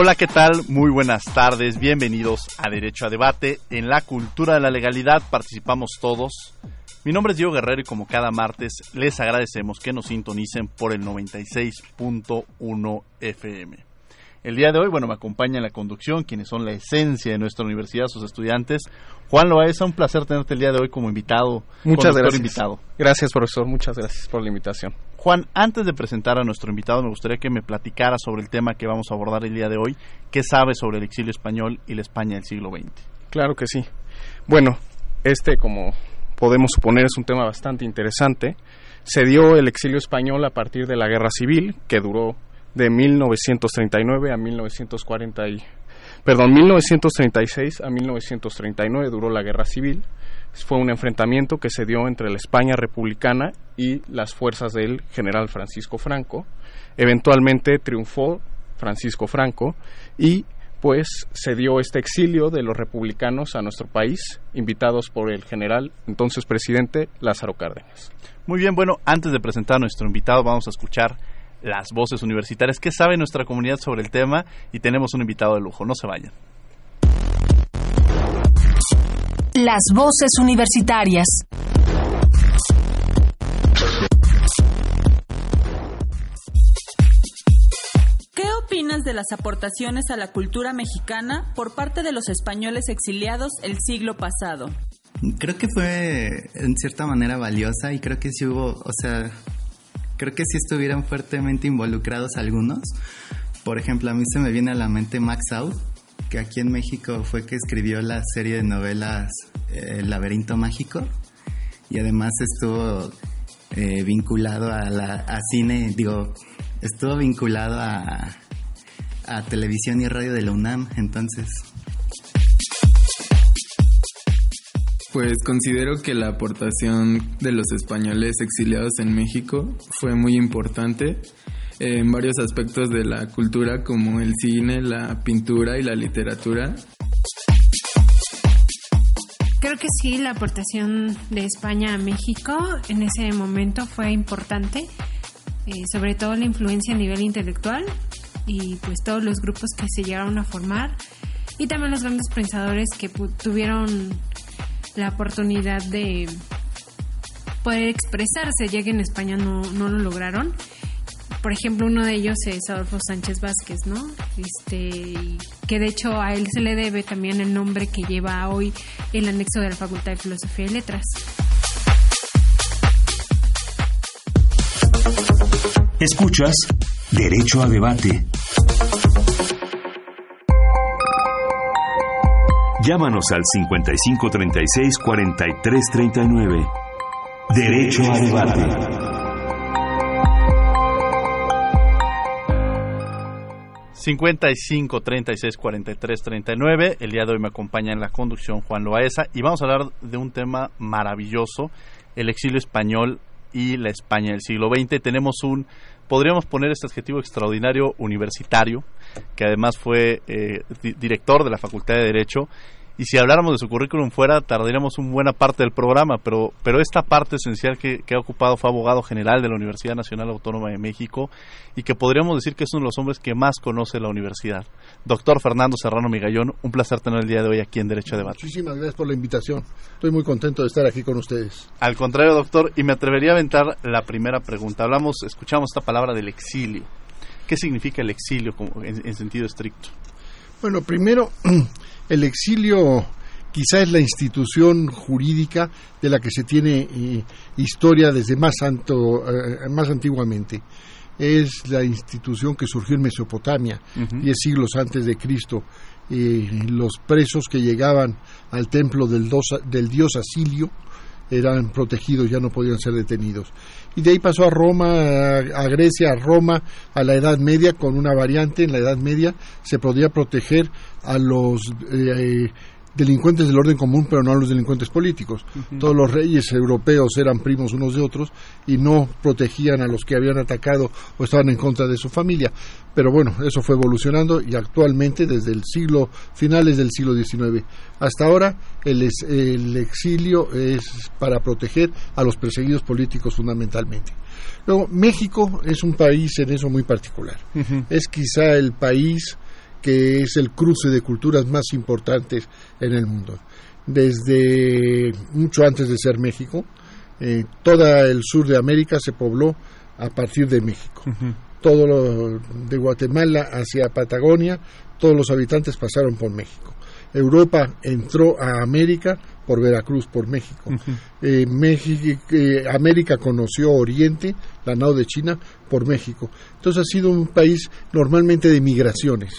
Hola, ¿qué tal? Muy buenas tardes. Bienvenidos a Derecho a Debate. En la cultura de la legalidad participamos todos. Mi nombre es Diego Guerrero y como cada martes les agradecemos que nos sintonicen por el 96.1 FM. El día de hoy, bueno, me acompaña en la conducción quienes son la esencia de nuestra universidad, sus estudiantes. Juan Loaesa, un placer tenerte el día de hoy como invitado. Muchas gracias. Invitado. Gracias, profesor. Muchas gracias por la invitación. Juan, antes de presentar a nuestro invitado, me gustaría que me platicara sobre el tema que vamos a abordar el día de hoy. ¿Qué sabe sobre el exilio español y la España del siglo XX? Claro que sí. Bueno, este, como podemos suponer, es un tema bastante interesante. Se dio el exilio español a partir de la Guerra Civil, que duró de 1939 a 1940 y, perdón, 1936 a 1939 duró la Guerra Civil. Fue un enfrentamiento que se dio entre la España republicana y las fuerzas del general Francisco Franco. Eventualmente triunfó Francisco Franco y pues se dio este exilio de los republicanos a nuestro país, invitados por el general, entonces presidente Lázaro Cárdenas. Muy bien, bueno, antes de presentar a nuestro invitado vamos a escuchar las voces universitarias. ¿Qué sabe nuestra comunidad sobre el tema? Y tenemos un invitado de lujo, no se vayan. Las voces universitarias. ¿Qué opinas de las aportaciones a la cultura mexicana por parte de los españoles exiliados el siglo pasado? Creo que fue en cierta manera valiosa y creo que sí hubo, o sea, creo que sí estuvieran fuertemente involucrados algunos. Por ejemplo, a mí se me viene a la mente Max Out, que aquí en México fue que escribió la serie de novelas eh, El laberinto mágico y además estuvo eh, vinculado a, la, cine, digo, estuvo vinculado a televisión y radio de la UNAM, entonces Pues considero que la aportación de los españoles exiliados en México fue muy importante en varios aspectos de la cultura como el cine, la pintura y la literatura. Creo que sí, la aportación de España a México en ese momento fue importante, eh, sobre todo la influencia a nivel intelectual y pues todos los grupos que se llegaron a formar y también los grandes pensadores que tuvieron la oportunidad de poder expresarse, ya que en España no, no lo lograron. Por ejemplo, uno de ellos es Adolfo Sánchez Vázquez, ¿no? Este, que de hecho a él se le debe también el nombre que lleva hoy el anexo de la Facultad de Filosofía y Letras. Escuchas Derecho a Debate. Llámanos al 5536-4339. Derecho a debate. ...55 36 43 39... ...el día de hoy me acompaña en la conducción Juan Loaesa... ...y vamos a hablar de un tema maravilloso... ...el exilio español y la España del siglo XX... ...tenemos un podríamos poner este adjetivo extraordinario universitario, que además fue eh, di director de la Facultad de Derecho y si habláramos de su currículum fuera tardaríamos una buena parte del programa, pero, pero esta parte esencial que, ha ocupado fue abogado general de la Universidad Nacional Autónoma de México y que podríamos decir que es uno de los hombres que más conoce la universidad. Doctor Fernando Serrano Migallón, un placer tener el día de hoy aquí en Derecho a Debate. Muchísimas gracias por la invitación. Estoy muy contento de estar aquí con ustedes. Al contrario, doctor, y me atrevería a aventar la primera pregunta. Hablamos, escuchamos esta palabra del exilio. ¿Qué significa el exilio en sentido estricto? Bueno, primero, el exilio quizá es la institución jurídica de la que se tiene eh, historia desde más, eh, más antiguamente. Es la institución que surgió en Mesopotamia, diez siglos antes de Cristo. los presos que llegaban al templo del, del dios Asilio eran protegidos, ya no podían ser detenidos. Y de ahí pasó a Roma, a, Grecia, a Roma, a la Edad Media, con una variante, en la Edad Media se podía proteger a los eh, delincuentes del orden común, pero no a los delincuentes políticos. Todos los reyes europeos eran primos unos de otros y no protegían a los que habían atacado o estaban en contra de su familia. Pero bueno, eso fue evolucionando y actualmente, desde el siglo finales del siglo XIX hasta ahora, el, el exilio es para proteger a los perseguidos políticos fundamentalmente. Luego, México es un país en eso muy particular. Es quizá el país que es el cruce de culturas más importantes en el mundo. Desde mucho antes de ser México, eh, todo el sur de América se pobló a partir de México. Todo lo de Guatemala hacia Patagonia, todos los habitantes pasaron por México. Europa entró a América por Veracruz, por México. Eh, México eh, América conoció Oriente, la nao de China, por México. Entonces ha sido un país normalmente de migraciones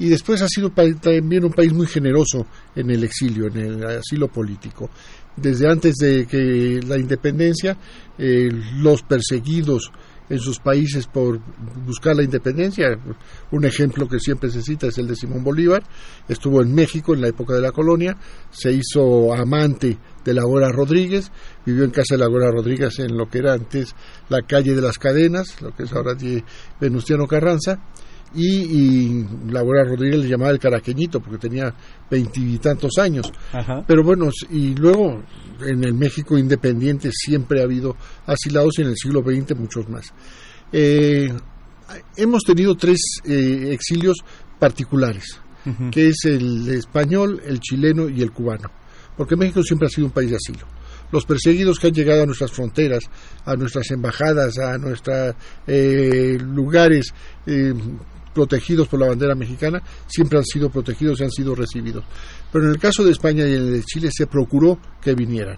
y después ha sido también un país muy generoso en el exilio, en el asilo político. Desde antes de que la independencia, eh, los perseguidos en sus países por buscar la independencia. Un ejemplo que siempre se cita es el de Simón Bolívar. Estuvo en México en la época de la colonia, se hizo amante de la Gora Rodríguez, vivió en casa de la Gora Rodríguez en lo que era antes la calle de las cadenas, lo que es ahora Venustiano Carranza y, Laura Rodríguez le llamaba el caraqueñito porque tenía veintitantos años. Pero bueno, y luego en el México independiente siempre ha habido asilados y en el siglo XX muchos más. Eh, hemos tenido tres eh, exilios particulares, que es el español, el chileno y el cubano, porque México siempre ha sido un país de asilo los perseguidos que han llegado a nuestras fronteras, a nuestras embajadas, a nuestros eh, lugares protegidos por la bandera mexicana, siempre han sido protegidos y han sido recibidos. Pero en el caso de España y en el de Chile se procuró que vinieran.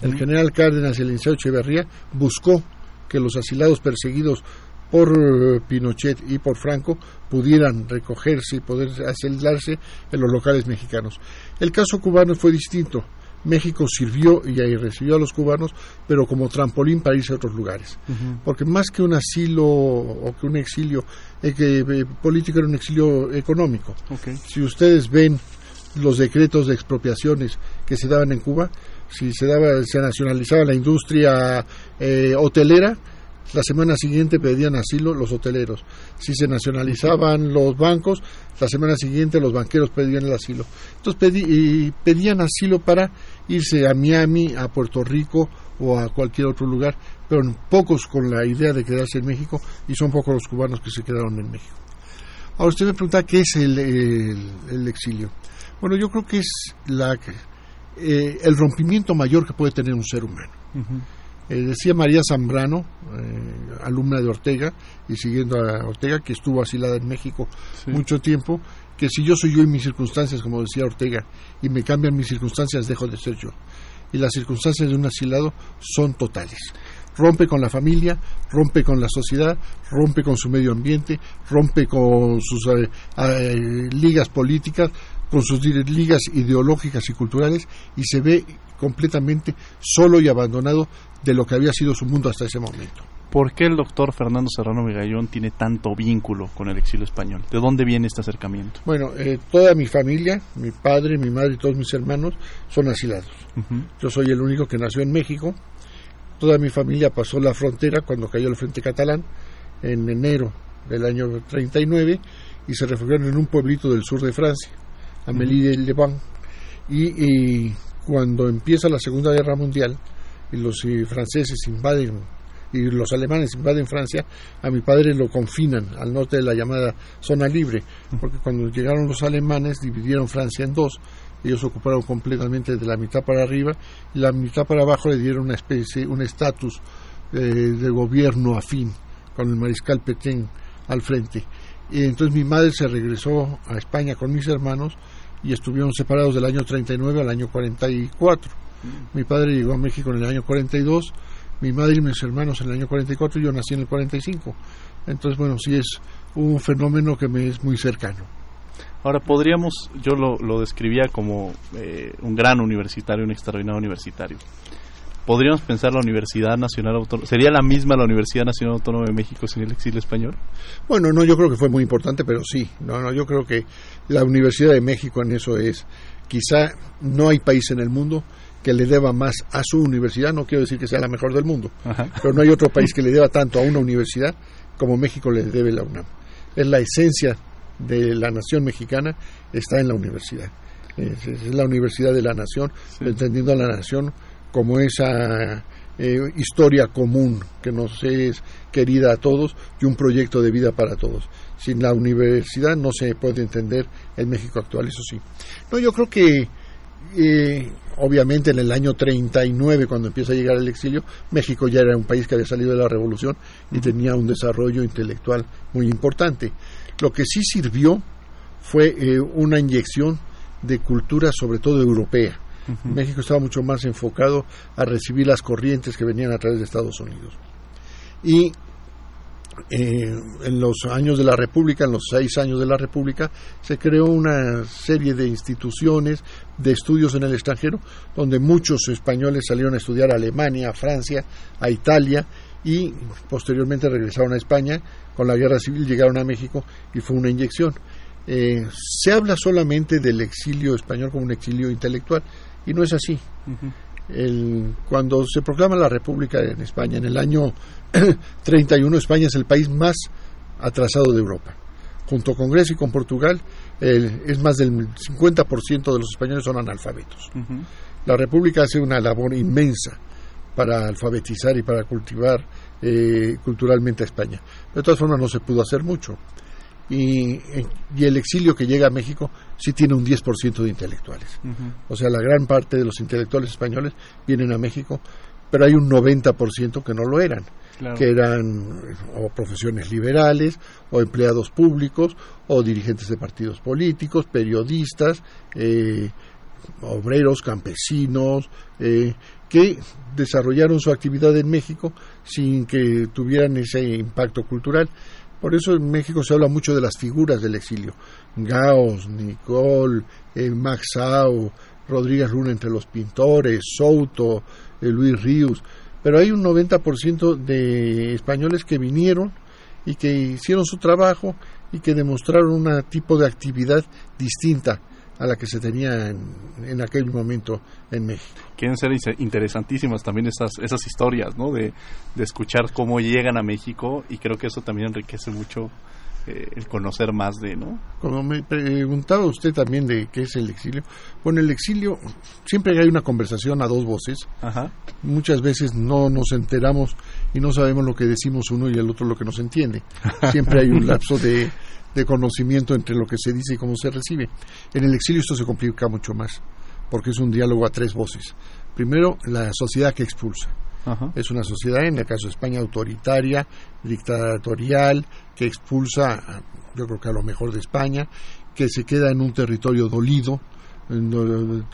El general Cárdenas y el licenciado Echeverría buscó que los asilados perseguidos por eh, Pinochet y por Franco pudieran recogerse y poder asilarse en los locales mexicanos. El caso cubano fue distinto. México sirvió y ahí recibió a los cubanos, pero como trampolín para irse a otros lugares. Porque más que un asilo o que un exilio eh, que, eh, político, era un exilio económico. Si ustedes ven los decretos de expropiaciones que se daban en Cuba, si se, daba, se nacionalizaba la industria eh, hotelera, la semana siguiente pedían asilo los hoteleros. Si se nacionalizaban los bancos, la semana siguiente los banqueros pedían el asilo. Entonces pedían asilo para irse a Miami, a Puerto Rico o a cualquier otro lugar, pero pocos con la idea de quedarse en México y son pocos los cubanos que se quedaron en México. Ahora usted me pregunta qué es el, exilio. Bueno, yo creo que es la, eh, el rompimiento mayor que puede tener un ser humano. Eh, decía María Zambrano, eh, alumna de Ortega, y siguiendo a Ortega, que estuvo asilada en México mucho tiempo, que si yo soy yo en mis circunstancias, como decía Ortega, y me cambian mis circunstancias, dejo de ser yo. Y las circunstancias de un asilado son totales. Rompe con la familia, rompe con la sociedad, rompe con su medio ambiente, rompe con sus eh, ligas políticas, con sus ligas ideológicas y culturales, y se ve completamente solo y abandonado de lo que había sido su mundo hasta ese momento. ¿Por qué el doctor Fernando Serrano Migallón tiene tanto vínculo con el exilio español? ¿De dónde viene este acercamiento? Bueno, eh, toda mi familia, mi padre, mi madre y todos mis hermanos son asilados. Yo soy el único que nació en México. Toda mi familia pasó la frontera cuando cayó el Frente Catalán en enero del año 39 y se refugiaron en un pueblito del sur de Francia, Amélie-le-Vent Y, y cuando empieza la Segunda Guerra Mundial y los eh, franceses invaden y los alemanes invaden Francia, a mi padre lo confinan al norte de la llamada zona libre, porque cuando llegaron los alemanes dividieron Francia en dos, ellos ocuparon completamente de la mitad para arriba y la mitad para abajo le dieron una especie, un estatus eh, de gobierno afín, con el mariscal Petain al frente. Y entonces mi madre se regresó a España con mis hermanos y estuvieron separados del año 39 al año 44. Mi padre llegó a México en el año 42 mi madre y mis hermanos en el año 44 y yo nací en el 45. Entonces, bueno, sí es un fenómeno que me es muy cercano. Ahora, podríamos, yo lo, lo describía como eh, un gran universitario, un extraordinario universitario. ¿Podríamos pensar la Universidad Nacional Autónoma? ¿Sería la misma la Universidad Nacional Autónoma de México sin el exilio español? Bueno, no, yo creo que fue muy importante, pero sí. No, no, yo creo que la Universidad de México en eso es. Quizá no hay país en el mundo que le deba más a su universidad, no quiero decir que sea la mejor del mundo, pero no hay otro país que le deba tanto a una universidad como México le debe la UNAM. Es la esencia de la nación mexicana, está en la universidad. Es, la universidad de la nación, entendiendo a la nación como esa eh, historia común que nos es querida a todos y un proyecto de vida para todos. Sin la universidad no se puede entender el México actual, eso sí. No, yo creo que eh, obviamente en el año 39, cuando empieza a llegar el exilio, México ya era un país que había salido de la revolución y tenía un desarrollo intelectual muy importante. Lo que sí sirvió fue eh, una inyección de cultura, sobre todo europea. México estaba mucho más enfocado a recibir las corrientes que venían a través de Estados Unidos. Y eh, en los años de la República, en los seis años de la República, se creó una serie de instituciones de estudios en el extranjero, donde muchos españoles salieron a estudiar a Alemania, a Francia, a Italia y posteriormente regresaron a España. Con la guerra civil llegaron a México y fue una inyección. Eh, se habla solamente del exilio español como un exilio intelectual y no es así. El, cuando se proclama la República en España en el año 31 España es el país más atrasado de Europa. Junto con Grecia y con Portugal, es más del 50% de los españoles son analfabetos. La República hace una labor inmensa para alfabetizar y para cultivar eh, culturalmente a España. De todas formas, no se pudo hacer mucho. Y, y, el exilio que llega a México sí tiene un 10% de intelectuales. O sea, la gran parte de los intelectuales españoles vienen a México, pero hay un 90% que no lo eran que eran o profesiones liberales, o empleados públicos, o dirigentes de partidos políticos, periodistas, eh, obreros, campesinos, eh, que desarrollaron su actividad en México sin que tuvieran ese impacto cultural. Por eso en México se habla mucho de las figuras del exilio. Gauss, Nicole, eh, Max Rodríguez Luna entre los pintores, Souto, Luis Ríos pero hay un 90% de españoles que vinieron y que hicieron su trabajo y que demostraron un tipo de actividad distinta a la que se tenía en, aquel momento en México. Quieren ser interesantísimas también esas, esas historias, ¿no? De, de escuchar cómo llegan a México y creo que eso también enriquece mucho eh, el conocer más de, ¿no? Como me preguntaba usted también de qué es el exilio. Bueno, el exilio, siempre hay una conversación a dos voces. Muchas veces no nos enteramos y no sabemos lo que decimos uno y el otro lo que nos entiende. Siempre hay un lapso de, de conocimiento entre lo que se dice y cómo se recibe. En el exilio esto se complica mucho más, porque es un diálogo a tres voces. Primero, la sociedad que expulsa es una sociedad, en el caso de España, autoritaria, dictatorial, que expulsa, yo creo que a lo mejor de España, que se queda en un territorio dolido, en un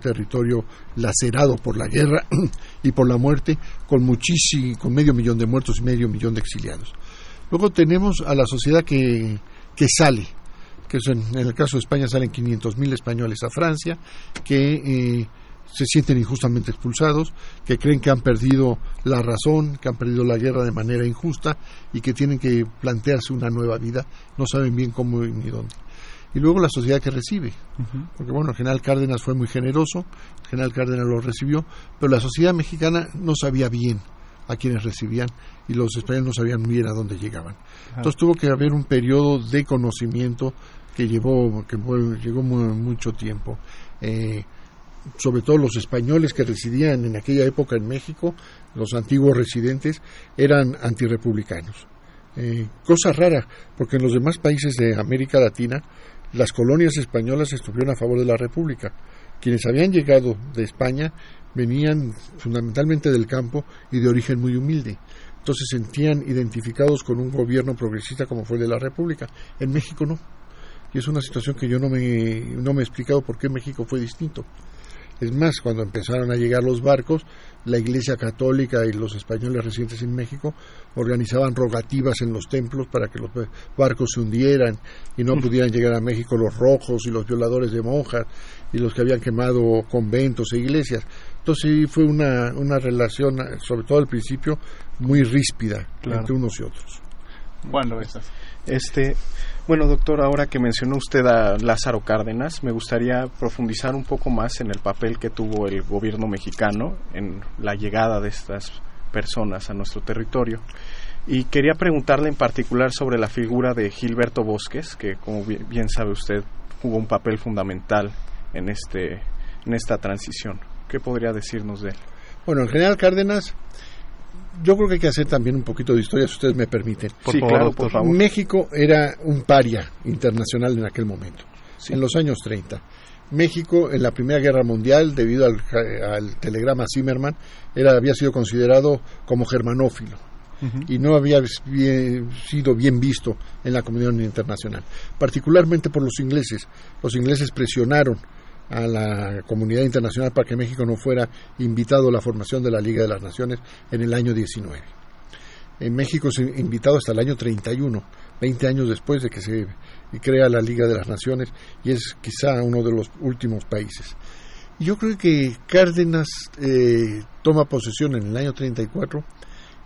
territorio lacerado por la guerra y por la muerte, con muchísimo, con medio millón de muertos y medio millón de exiliados. Luego tenemos a la sociedad que, que sale, que en, el caso de España salen 500.000 españoles a Francia, que eh, se sienten injustamente expulsados, que creen que han perdido la razón, que han perdido la guerra de manera injusta y que tienen que plantearse una nueva vida, no saben bien cómo ni dónde. Y luego la sociedad que recibe, porque bueno, el general Cárdenas fue muy generoso, el general Cárdenas lo recibió, pero la sociedad mexicana no sabía bien a quienes recibían y los españoles no sabían bien a dónde llegaban. Entonces tuvo que haber un periodo de conocimiento que llevó que llegó mucho tiempo. Eh, sobre todo los españoles que residían en aquella época en México, los antiguos residentes, eran antirepublicanos. Eh, cosa rara, porque en los demás países de América Latina las colonias españolas estuvieron a favor de la República. Quienes habían llegado de España venían fundamentalmente del campo y de origen muy humilde. Entonces se sentían identificados con un gobierno progresista como fue el de la República. En México no. Y es una situación que yo no me, no me he explicado por qué México fue distinto. Es más, cuando empezaron a llegar los barcos, la Iglesia Católica y los españoles residentes en México organizaban rogativas en los templos para que los barcos se hundieran y no pudieran llegar a México los rojos y los violadores de monjas y los que habían quemado conventos e iglesias. Entonces sí fue una, una relación, sobre todo al principio, muy ríspida entre unos y otros. Bueno, Este, bueno, doctor, ahora que mencionó usted a Lázaro Cárdenas, me gustaría profundizar un poco más en el papel que tuvo el gobierno mexicano en la llegada de estas personas a nuestro territorio. Y quería preguntarle en particular sobre la figura de Gilberto Bosques, que como bien sabe usted jugó un papel fundamental en, este, en esta transición. ¿Qué podría decirnos de él? Bueno, el general Cárdenas yo creo que hay que hacer también un poquito de historia, si ustedes me permiten. Por favor, por favor. México era un paria internacional en aquel momento, en los años 30. México, en la Primera Guerra Mundial, debido al, telegrama Zimmerman, era, había sido considerado como germanófilo. y no había sido bien visto en la comunidad internacional, particularmente por los ingleses. Los ingleses presionaron a la comunidad internacional para que México no fuera invitado a la formación de la Liga de las Naciones en el año 19. En México se invitado hasta el año 31, 20 años después de que se crea la Liga de las Naciones y es quizá uno de los últimos países. Yo creo que Cárdenas eh, toma posesión en el año 34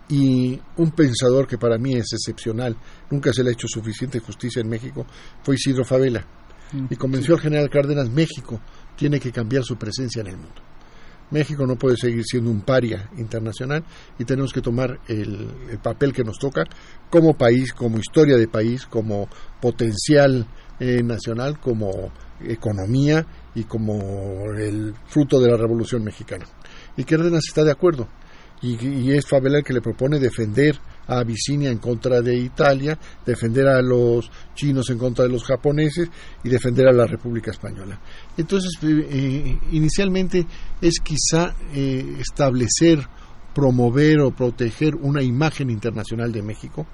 y un pensador que para mí es excepcional, nunca se le ha hecho suficiente justicia en México, fue Isidro Favela y convenció al general Cárdenas, México tiene que cambiar su presencia en el mundo. México no puede seguir siendo un paria internacional y tenemos que tomar el, papel que nos toca como país, como historia de país, como potencial eh, nacional, como economía y como el fruto de la Revolución Mexicana. Y Cárdenas está de acuerdo. Y, y es Favela el que le propone defender a Abisinia en contra de Italia, defender a los chinos en contra de los japoneses y defender a la República Española. Entonces, eh, eh, inicialmente es quizá eh, establecer, promover o proteger una imagen internacional de México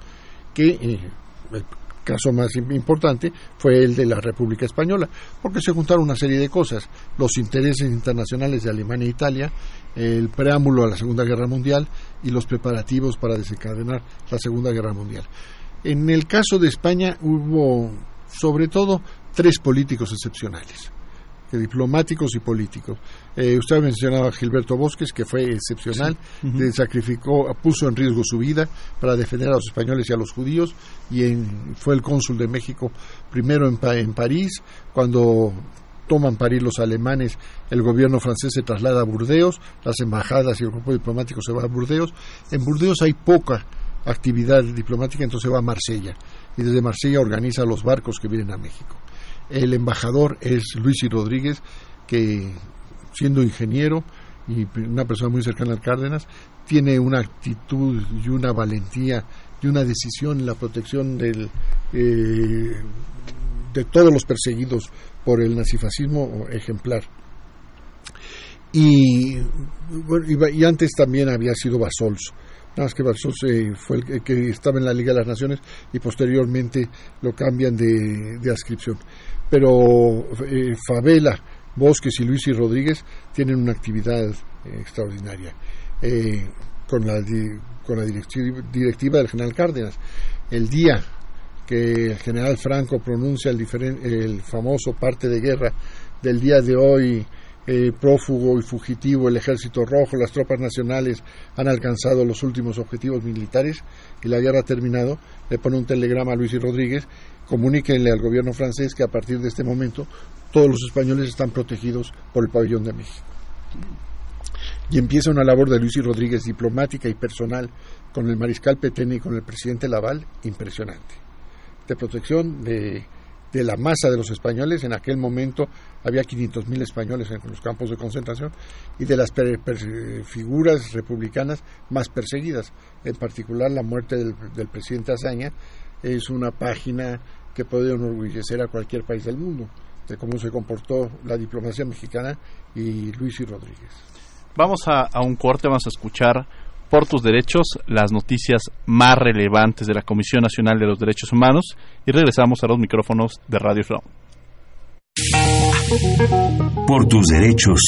que el caso más importante fue el de la República Española, porque se juntaron una serie de cosas, los intereses internacionales de Alemania e Italia, el preámbulo a la Segunda Guerra Mundial y los preparativos para desencadenar la Segunda Guerra Mundial. En el caso de España hubo sobre todo tres políticos excepcionales, diplomáticos y políticos. Eh, usted mencionaba a Gilberto Bosques, que fue excepcional, sacrificó, puso en riesgo su vida para defender a los españoles y a los judíos, y fue el cónsul de México primero en, en París, cuando toman París los alemanes, el gobierno francés se traslada a Burdeos, las embajadas y el grupo diplomático se va a Burdeos. En Burdeos hay poca actividad diplomática, entonces va a Marsella y desde Marsella organiza los barcos que vienen a México. El embajador es Luis y Rodríguez, que siendo ingeniero y una persona muy cercana al Cárdenas, tiene una actitud y una valentía y una decisión en la protección del, eh, de todos los perseguidos por el nazifascismo ejemplar. Y, antes también había sido Basols. Nada más que Basols eh, fue el que estaba en la Liga de las Naciones y posteriormente lo cambian de, de adscripción. Pero eh, Favela, Bosques y Luis y Rodríguez tienen una actividad eh, extraordinaria con la, con la directiva, del general Cárdenas. El día que el general Franco pronuncia el, el famoso parte de guerra del día de hoy, eh, prófugo y fugitivo, el ejército rojo, las tropas nacionales han alcanzado los últimos objetivos militares y la guerra ha terminado, le pone un telegrama a Luis y Rodríguez, comuníquenle al gobierno francés que a partir de este momento todos los españoles están protegidos por el pabellón de México. y empieza una labor de Luis y Rodríguez diplomática y personal con el mariscal Petén y con el presidente Laval impresionante. De protección de, de la masa de los españoles, en aquel momento había 500.000 españoles en los campos de concentración y de las per, figuras republicanas más perseguidas, en particular la muerte del, del presidente Azaña, es una página que puede enorgullecer a cualquier país del mundo de cómo se comportó la diplomacia mexicana y Luis y Rodríguez. Vamos a, a, un corte, vamos a escuchar por tus derechos las noticias más relevantes de la Comisión Nacional de los Derechos Humanos y regresamos a los micrófonos de Radio Flow. Por tus derechos.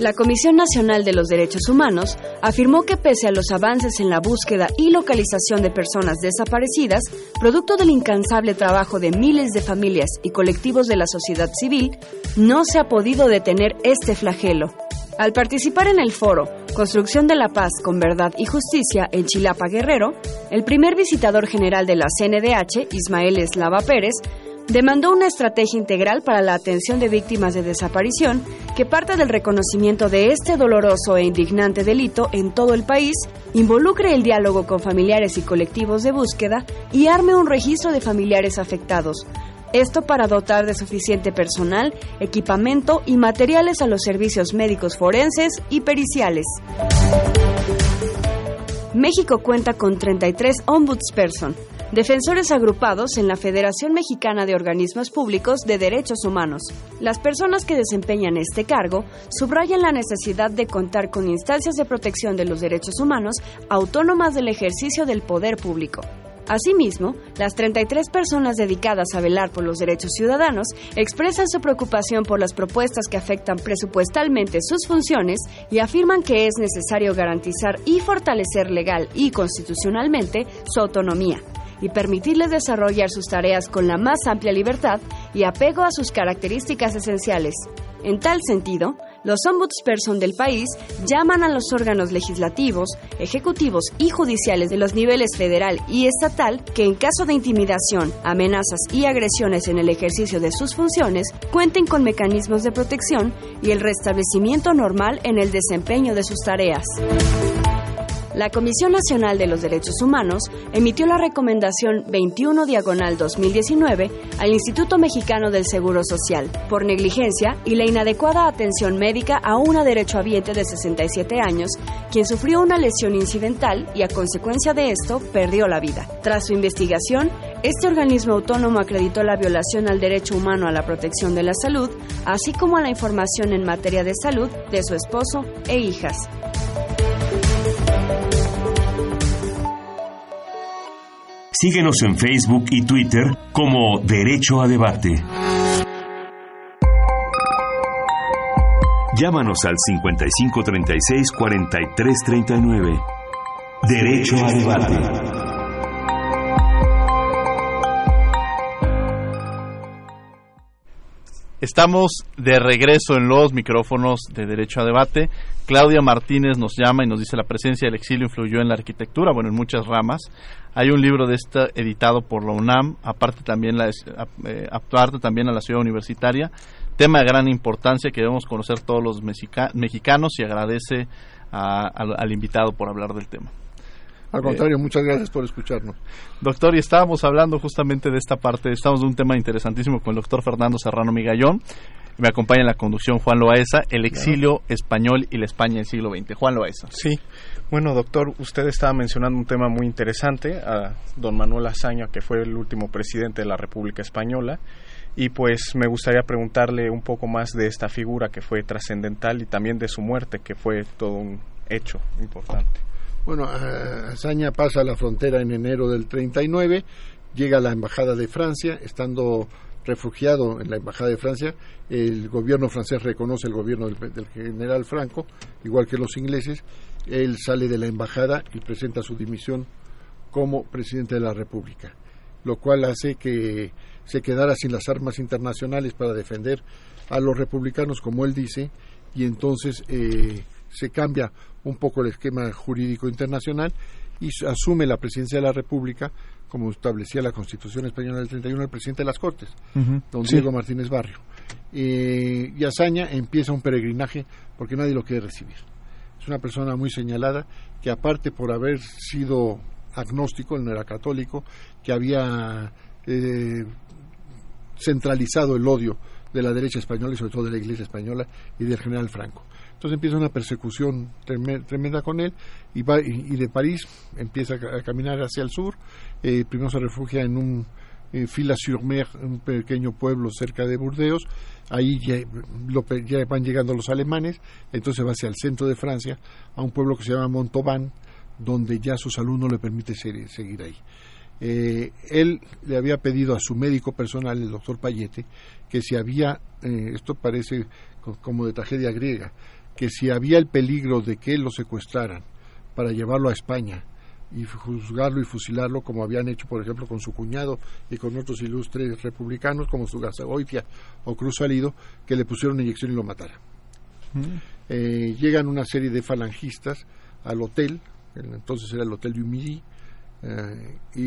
La Comisión Nacional de los Derechos Humanos afirmó que pese a los avances en la búsqueda y localización de personas desaparecidas, producto del incansable trabajo de miles de familias y colectivos de la sociedad civil, no se ha podido detener este flagelo. Al participar en el foro Construcción de la Paz con Verdad y Justicia en Chilapa Guerrero, el primer visitador general de la CNDH, Ismael Eslava Pérez, demandó una estrategia integral para la atención de víctimas de desaparición que parta del reconocimiento de este doloroso e indignante delito en todo el país, involucre el diálogo con familiares y colectivos de búsqueda y arme un registro de familiares afectados. Esto para dotar de suficiente personal, equipamiento y materiales a los servicios médicos forenses y periciales. México cuenta con 33 ombudsperson, defensores agrupados en la Federación Mexicana de Organismos Públicos de Derechos Humanos. Las personas que desempeñan este cargo subrayan la necesidad de contar con instancias de protección de los derechos humanos autónomas del ejercicio del poder público. Asimismo, las 33 personas dedicadas a velar por los derechos ciudadanos expresan su preocupación por las propuestas que afectan presupuestalmente sus funciones y afirman que es necesario garantizar y fortalecer legal y constitucionalmente su autonomía y permitirles desarrollar sus tareas con la más amplia libertad y apego a sus características esenciales. En tal sentido, los ombudsperson del país llaman a los órganos legislativos, ejecutivos y judiciales de los niveles federal y estatal que en caso de intimidación, amenazas y agresiones en el ejercicio de sus funciones cuenten con mecanismos de protección y el restablecimiento normal en el desempeño de sus tareas. La Comisión Nacional de los Derechos Humanos emitió la recomendación 21 diagonal 2019 al Instituto Mexicano del Seguro Social por negligencia y la inadecuada atención médica a una derechohabiente de 67 años, quien sufrió una lesión incidental y a consecuencia de esto perdió la vida. Tras su investigación, este organismo autónomo acreditó la violación al derecho humano a la protección de la salud, así como a la información en materia de salud de su esposo e hijas. Síguenos en Facebook y Twitter como Derecho a Debate. Llámanos al 5536-4339. Derecho a Debate. Estamos de regreso en los micrófonos de Derecho a Debate. Claudia Martínez nos llama y nos dice la presencia del exilio influyó en la arquitectura, bueno, en muchas ramas. Hay un libro de esta editado por la UNAM, aparte también, la, eh, aparte también a la ciudad universitaria. Tema de gran importancia que debemos conocer todos los mexicanos y agradece al invitado por hablar del tema. Al contrario, eh, muchas gracias por escucharnos. Doctor, y estábamos hablando justamente de esta parte, estamos de un tema interesantísimo con el doctor Fernando Serrano Migallón. Me acompaña en la conducción Juan Loaesa, el exilio claro. español y la España del siglo XX. Juan Loaesa. Sí, bueno, doctor, usted estaba mencionando un tema muy interesante, a don Manuel Azaña, que fue el último presidente de la República Española. Y pues me gustaría preguntarle un poco más de esta figura que fue trascendental y también de su muerte, que fue todo un hecho importante. Bueno, Azaña pasa la frontera en enero del 39, llega a la Embajada de Francia, estando refugiado en la Embajada de Francia, el gobierno francés reconoce el gobierno del, del, general Franco, igual que los ingleses, él sale de la embajada y presenta su dimisión como presidente de la República, lo cual hace que se quedara sin las armas internacionales para defender a los republicanos, como él dice, y entonces eh, se cambia un poco el esquema jurídico internacional y asume la presidencia de la República como establecía la Constitución Española del 31, el presidente de las Cortes, don sí. Diego Martínez Barrio. Eh, y Azaña empieza un peregrinaje porque nadie lo quiere recibir. Es una persona muy señalada que aparte por haber sido agnóstico, él no era católico, que había eh, centralizado el odio de la derecha española y sobre todo de la iglesia española y del general Franco. Entonces empieza una persecución treme- tremenda con él y, va, y, de París empieza a, ca- a caminar hacia el sur. Eh, primero se refugia en un en Fila-sur-Mer, un pequeño pueblo cerca de Burdeos. Ahí ya, van llegando los alemanes. Entonces va hacia el centro de Francia, a un pueblo que se llama Montauban, donde ya su salud no le permite seguir ahí. Eh, él le había pedido a su médico personal, el doctor Payete, que si había, eh, esto parece co- como de tragedia griega, que si había el peligro de que lo secuestraran para llevarlo a España y juzgarlo y fusilarlo, como habían hecho, por ejemplo, con su cuñado y con otros ilustres republicanos, como Sugasagoitia o Cruz Salido, que le pusieron una inyección y lo mataran. Eh, llegan una serie de falangistas al hotel, el- entonces era el Hotel Midi, eh, y,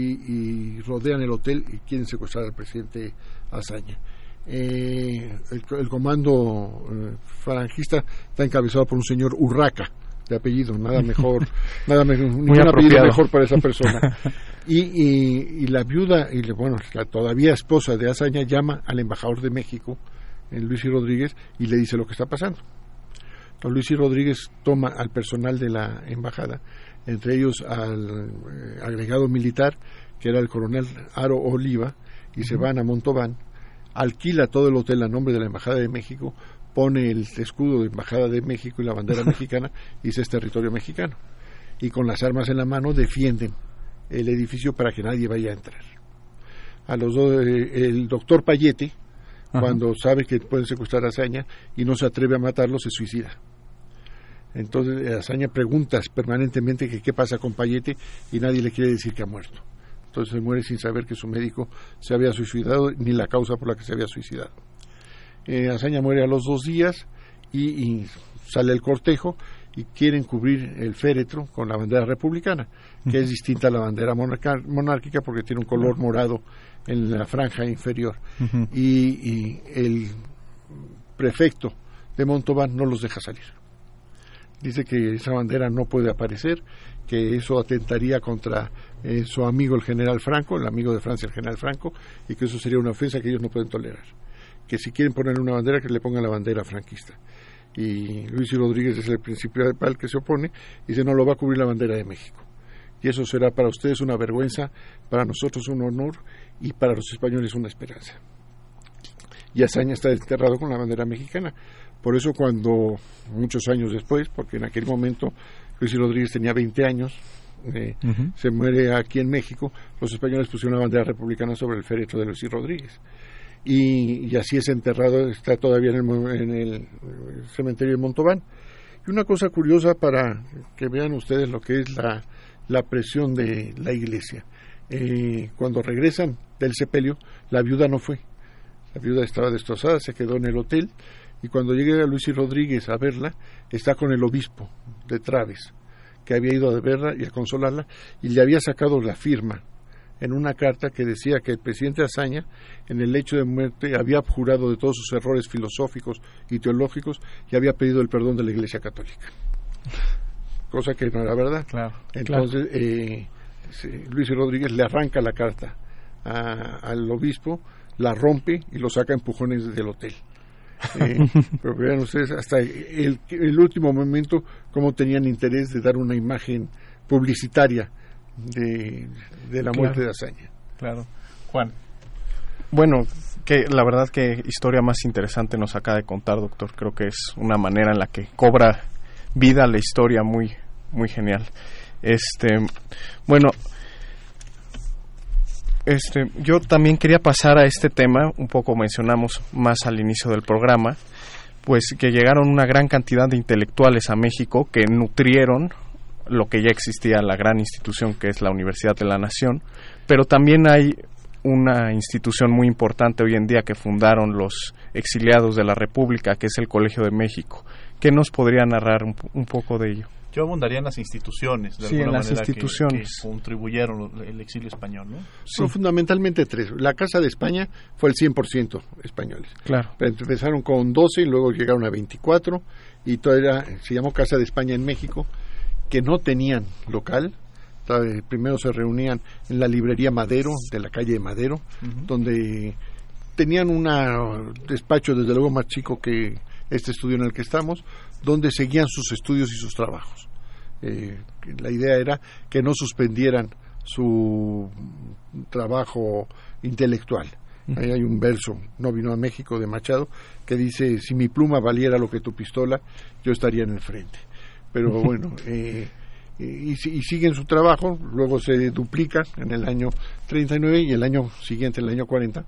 y rodean el hotel y quieren secuestrar al presidente Azaña. Eh, el, el comando eh, falangista está encabezado por un señor Urraca, de apellido, nada mejor, nada mejor, ningún apellido apropiado. mejor para esa persona. Y, y- y la viuda, y le- bueno, la todavía esposa de Azaña llama al embajador de México, Luis y Rodríguez, y le dice lo que está pasando. Entonces Luis y Rodríguez toma al personal de la embajada, entre ellos al eh, agregado militar, que era el coronel Aro Oliva, y se van a Montauban, alquila todo el hotel a nombre de la Embajada de México, pone el escudo de Embajada de México y la bandera mexicana, y dice es territorio mexicano. Y con las armas en la mano defienden el edificio para que nadie vaya a entrar. A los dos, eh, el doctor Payete, Ajá. cuando sabe que pueden secuestrar a Azaña y no se atreve a matarlo, se suicida. Entonces Azaña pregunta permanentemente que qué pasa con Payete y nadie le quiere decir que ha muerto. Entonces se muere sin saber que su médico se había suicidado ni la causa por la que se había suicidado. Eh, Azaña muere a los dos días y, y sale el cortejo y quieren cubrir el féretro con la bandera republicana, que es distinta a la bandera monárquica porque tiene un color morado en la franja inferior. Y, y el prefecto de Montauban no los deja salir. Dice que esa bandera no puede aparecer, que eso atentaría contra eh, su amigo el general Franco, el amigo de Francia el general Franco, y que eso sería una ofensa que ellos no pueden tolerar. Que si quieren poner una bandera, que le pongan la bandera franquista. Y Luis y Rodríguez es el principal que se opone, y dice no lo va a cubrir la bandera de México. Y eso será para ustedes una vergüenza, para nosotros un honor y para los españoles una esperanza y Azaña está enterrado con la bandera mexicana. Por eso cuando, muchos años después, porque en aquel momento Luis y Rodríguez tenía 20 años, eh, se muere aquí en México, los españoles pusieron la bandera republicana sobre el féretro de Luis y Rodríguez. Y, y así es enterrado, está todavía en el, en el, eh, cementerio de Montauban. Y una cosa curiosa para que vean ustedes lo que es la, la presión de la iglesia. Eh, cuando regresan del sepelio, la viuda no fue. La viuda estaba destrozada, se quedó en el hotel y cuando llega Luis y Rodríguez a verla, está con el obispo de Traves, que había ido a verla y a consolarla y le había sacado la firma en una carta que decía que el presidente Azaña, en el lecho de muerte, había abjurado de todos sus errores filosóficos y teológicos y había pedido el perdón de la Iglesia Católica. Cosa que no era verdad. Claro, Entonces, eh, Luis y Rodríguez le arranca la carta a- al obispo, la rompe y lo saca a empujones del hotel. Eh, pero vean ustedes, hasta el, el último momento, cómo tenían interés de dar una imagen publicitaria de, de la muerte Claro. de Azaña. Claro. Juan. Bueno, que la verdad que historia más interesante nos acaba de contar, doctor. Creo que es una manera en la que cobra vida la historia muy, muy genial. Este, bueno, este, yo también quería pasar a este tema, un poco mencionamos más al inicio del programa, pues que llegaron una gran cantidad de intelectuales a México que nutrieron lo que ya existía, la gran institución que es la Universidad de la Nación, pero también hay una institución muy importante hoy en día que fundaron los exiliados de la República, que es el Colegio de México. ¿Qué nos podría narrar un, un poco de ello? Yo abundaría en las instituciones, de Sí, alguna en las manera, que- instituciones. Que, contribuyeron el exilio español, ¿no? Son fundamentalmente tres. La Casa de España fue el 100% españoles. Claro. Empezaron con 12 y luego llegaron a 24 y todo era, se llamó Casa de España en México, que no tenían local. Primero se reunían en la librería Madero, de la calle de Madero, donde tenían un despacho desde luego más chico que este estudio en el que estamos, donde seguían sus estudios y sus trabajos. Eh, la idea era que no suspendieran su trabajo intelectual. Ahí hay un verso, No vino a México, de Machado, que dice, si mi pluma valiera lo que tu pistola, yo estaría en el frente. Pero bueno, eh, y, y siguen su trabajo, luego se duplica en el año 39 y el año siguiente, el año 40,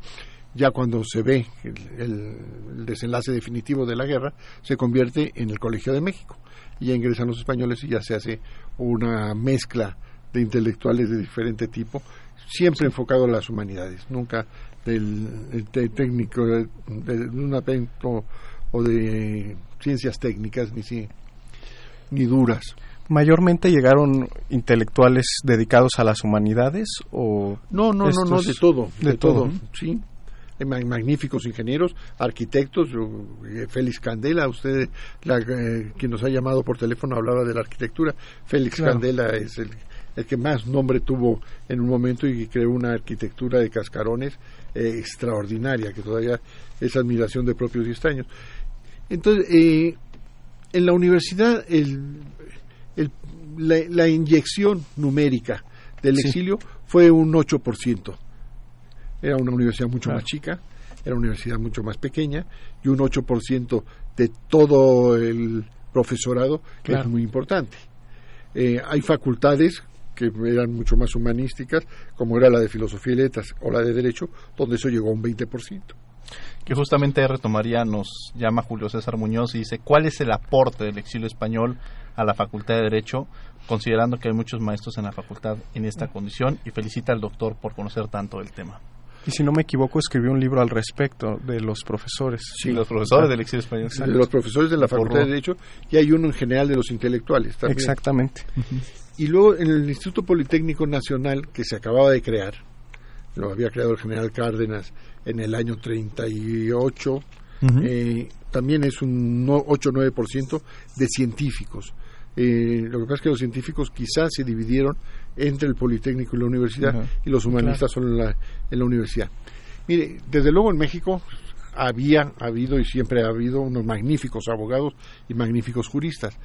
ya cuando se ve el, desenlace definitivo de la guerra, se convierte en el Colegio de México. Y ya ingresan los españoles y ya se hace una mezcla de intelectuales de diferente tipo, siempre enfocado a las humanidades, nunca del de técnico, de, de un aspecto o de ciencias técnicas, ni, si- ni duras. ¿Mayormente llegaron intelectuales dedicados a las humanidades o...? No, no, no, no, de todo, de, De, todo, todo. sí. Ma- magníficos ingenieros, arquitectos, eh, Félix Candela, usted, la, eh, quien nos ha llamado por teléfono, hablaba de la arquitectura. Félix Claro. Candela es el, el que más nombre tuvo en un momento y creó una arquitectura de cascarones eh, extraordinaria, que todavía es admiración de propios y extraños. Entonces, eh, en la universidad, el, el- la, la inyección numérica del Sí. exilio fue un 8%. Era una universidad mucho Claro. más chica, era una universidad mucho más pequeña y un 8% de todo el profesorado que Claro. es muy importante. Eh, hay facultades que eran mucho más humanísticas, como era la de Filosofía y Letras o la de Derecho, donde eso llegó a un 20%. que justamente retomaría, nos llama Julio César Muñoz y dice, ¿cuál es el aporte del exilio español a la Facultad de Derecho, considerando que hay muchos maestros en la facultad en esta condición? Y felicita al doctor por conocer tanto el tema. Y si no me equivoco, escribió un libro al respecto de los profesores. Sí, los profesores del exilio español. de los profesores de la Facultad de Derecho y hay uno en general de los intelectuales también. Exactamente. Y luego en el Instituto Politécnico Nacional, que se acababa de crear, lo había creado el general Cárdenas en el año 38, Ujú. eh, también es un no- 8-9% de científicos. Eh, lo que pasa es que los científicos quizás se dividieron entre el Politécnico y la universidad y los humanistas solo en la, en la universidad. Mire, desde luego en México había habido y siempre ha habido unos magníficos abogados y magníficos juristas.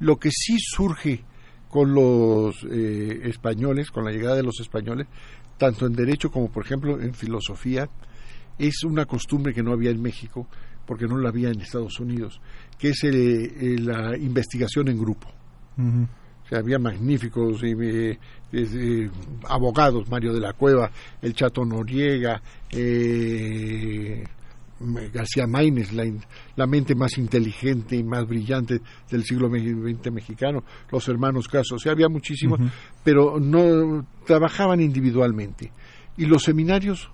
Lo que sí surge con los eh, españoles, con la llegada de los españoles, tanto en derecho como por ejemplo en filosofía, es una costumbre que no había en México, porque no la había en Estados Unidos, que es eh, eh, la investigación en grupo. O sea, había magníficos eh, eh, abogados, Mario de la Cueva, el Chato Noriega, eh, García Maínez, la, mente más inteligente y más brillante del siglo XX mexicano, los hermanos Caso, o sea, había muchísimos, pero no trabajaban individualmente. Y los seminarios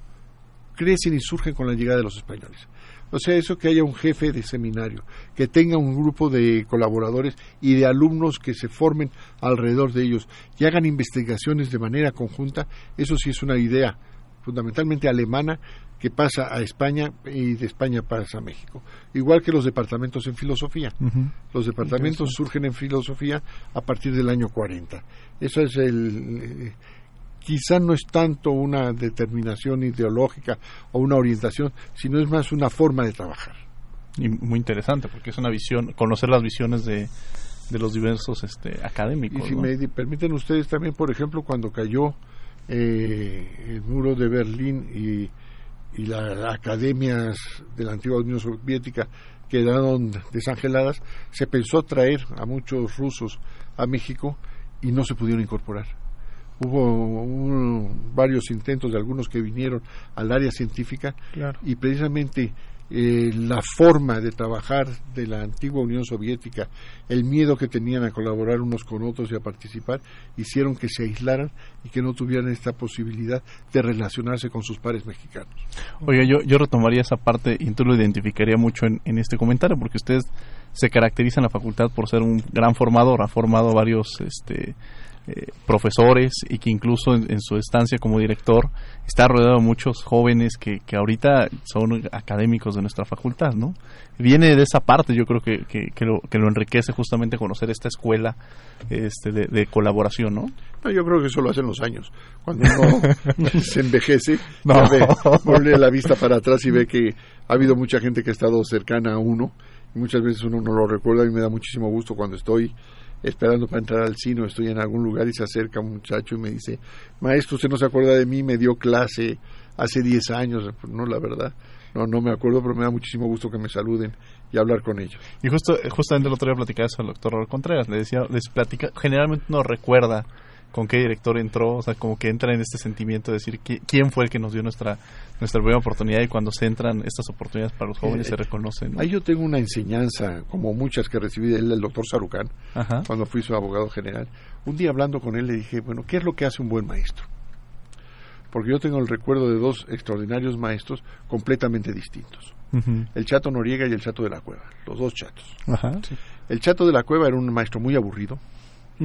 crecen y surgen con la llegada de los españoles. O sea, eso que haya un jefe de seminario, que tenga un grupo de colaboradores y de alumnos que se formen alrededor de ellos y hagan investigaciones de manera conjunta, eso sí es una idea fundamentalmente alemana que pasa a España y de España pasa a México. Igual que los departamentos en filosofía. Los departamentos surgen en filosofía a partir del año 40. Eso es el... quizá no es tanto una determinación ideológica o una orientación, sino es más una forma de trabajar. Y muy interesante, porque es una visión, conocer las visiones de, de los diversos este, académicos. Y si ¿no? me permiten ustedes también, por ejemplo, cuando cayó eh, el muro de Berlín y, y las academias de la antigua Unión Soviética quedaron desangeladas, se pensó traer a muchos rusos a México y no se pudieron incorporar. Hubo un- varios intentos de algunos que vinieron al área científica Claro. y precisamente eh, la forma de trabajar de la antigua Unión Soviética, el miedo que tenían a colaborar unos con otros y a participar, hicieron que se aislaran y que no tuvieran esta posibilidad de relacionarse con sus pares mexicanos. Oiga, yo, yo retomaría esa parte y tú lo identificaría mucho en, en este comentario, porque ustedes se caracterizan la facultad por ser un gran formador, ha formado varios este, eh, profesores y que incluso en, su estancia como director está rodeado de muchos jóvenes que, que ahorita son académicos de nuestra facultad, ¿no? Viene de esa parte, yo creo que, que, lo, que lo enriquece justamente conocer esta escuela este, de, colaboración, ¿no? Yo creo que eso lo hacen los años. Cuando uno se envejece, no. ve, la vista para atrás y ve que ha habido mucha gente que ha estado cercana a uno muchas veces uno no lo recuerda y me da muchísimo gusto cuando estoy esperando para entrar al cine estoy en algún lugar y se acerca un muchacho y me dice, maestro, usted no se acuerda de mí, me dio clase hace 10 años, pues no, la verdad, no, no me acuerdo, pero me da muchísimo gusto que me saluden y hablar con ellos. Y justo, justamente el otro día platicaba eso al doctor Contreras, le decía, les platica, generalmente no recuerda con qué director entró, o sea, como que entra en este sentimiento de decir quién fue el que nos dio nuestra nuestra primera oportunidad y cuando se entran estas oportunidades para los jóvenes se reconocen. Ahí yo tengo una enseñanza, como muchas que recibí del doctor Sarucán, cuando fui su abogado general. Un día hablando con él le dije, bueno, ¿qué es lo que hace un buen maestro? Porque yo tengo el recuerdo de dos extraordinarios maestros completamente distintos. El Chato Noriega y el Chato de la Cueva, los dos chatos. El Chato de la Cueva era un maestro muy aburrido,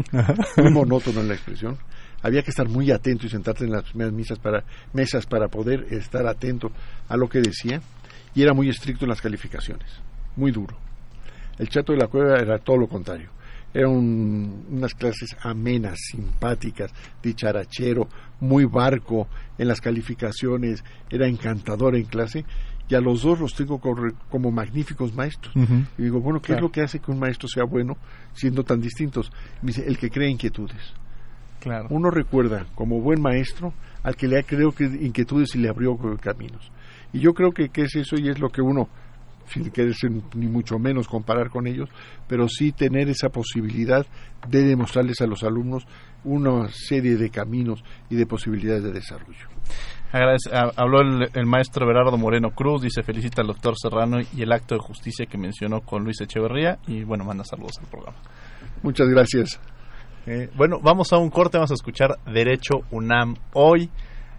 muy monótono en la expresión. Había que estar muy atento y sentarte en las primeras misas para, mesas para poder estar atento a lo que decía. Y era muy estricto en las calificaciones, muy duro. El chato de la cueva era todo lo contrario. Eran unas clases amenas, simpáticas, dicharachero, muy barco en las calificaciones, era encantador en clase y a los dos los tengo como magníficos maestros. Y digo, bueno, ¿qué es lo que hace que un maestro sea bueno siendo tan distintos? Me dice, el que crea inquietudes. Claro. Uno recuerda como buen maestro al que le ha creado inquietudes y le abrió caminos. Y yo creo que, que es eso y es lo que uno, sin quererse ni mucho menos comparar con ellos, pero sí tener esa posibilidad de demostrarles a los alumnos una serie de caminos y de posibilidades de desarrollo habló el, maestro Berardo Moreno Cruz, dice felicita al doctor Serrano y el acto de justicia que mencionó con Luis Echeverría y bueno, manda saludos al programa. Muchas gracias. Eh, bueno, vamos a un corte, vamos a escuchar Derecho UNAM hoy,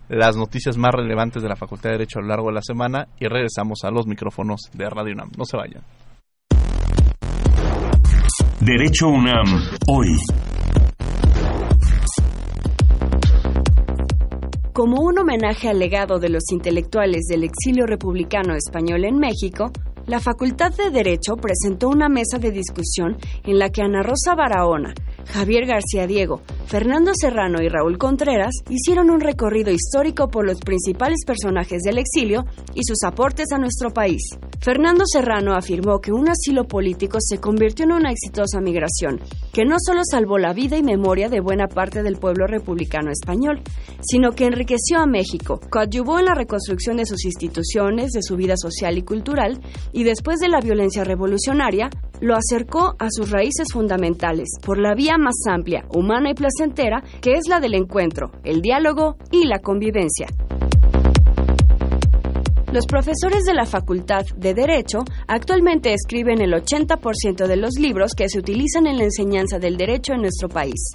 las noticias más relevantes de la Facultad de Derecho a lo largo de la semana y regresamos a los micrófonos de Radio UNAM. No se vayan. Derecho UNAM hoy. Como un homenaje al legado de los intelectuales del exilio republicano español en México, la Facultad de Derecho presentó una mesa de discusión en la que Ana Rosa Barahona, Javier García Diego, Fernando Serrano y Raúl Contreras hicieron un recorrido histórico por los principales personajes del exilio y sus aportes a nuestro país. Fernando Serrano afirmó que un asilo político se convirtió en una exitosa migración, que no solo salvó la vida y memoria de buena parte del pueblo republicano español, sino que enriqueció a México, coadyuvó en la reconstrucción de sus instituciones, de su vida social y cultural, y después de la violencia revolucionaria, lo acercó a sus raíces fundamentales por la vía más amplia, humana y placentera, que es la del encuentro, el diálogo y la convivencia. Los profesores de la Facultad de Derecho actualmente escriben el 80% de los libros que se utilizan en la enseñanza del derecho en nuestro país.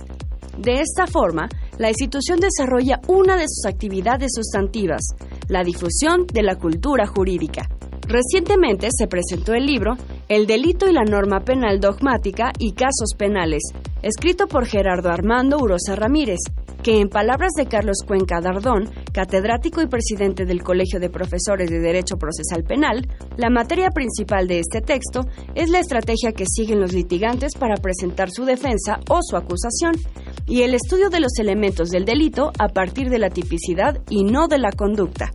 De esta forma, la institución desarrolla una de sus actividades sustantivas, la difusión de la cultura jurídica. Recientemente se presentó el libro El delito y la norma penal dogmática y casos penales, escrito por Gerardo Armando Urosa Ramírez, que en palabras de Carlos Cuenca Dardón, catedrático y presidente del Colegio de Profesores de Derecho Procesal Penal, la materia principal de este texto es la estrategia que siguen los litigantes para presentar su defensa o su acusación, y el estudio de los elementos del delito a partir de la tipicidad y no de la conducta.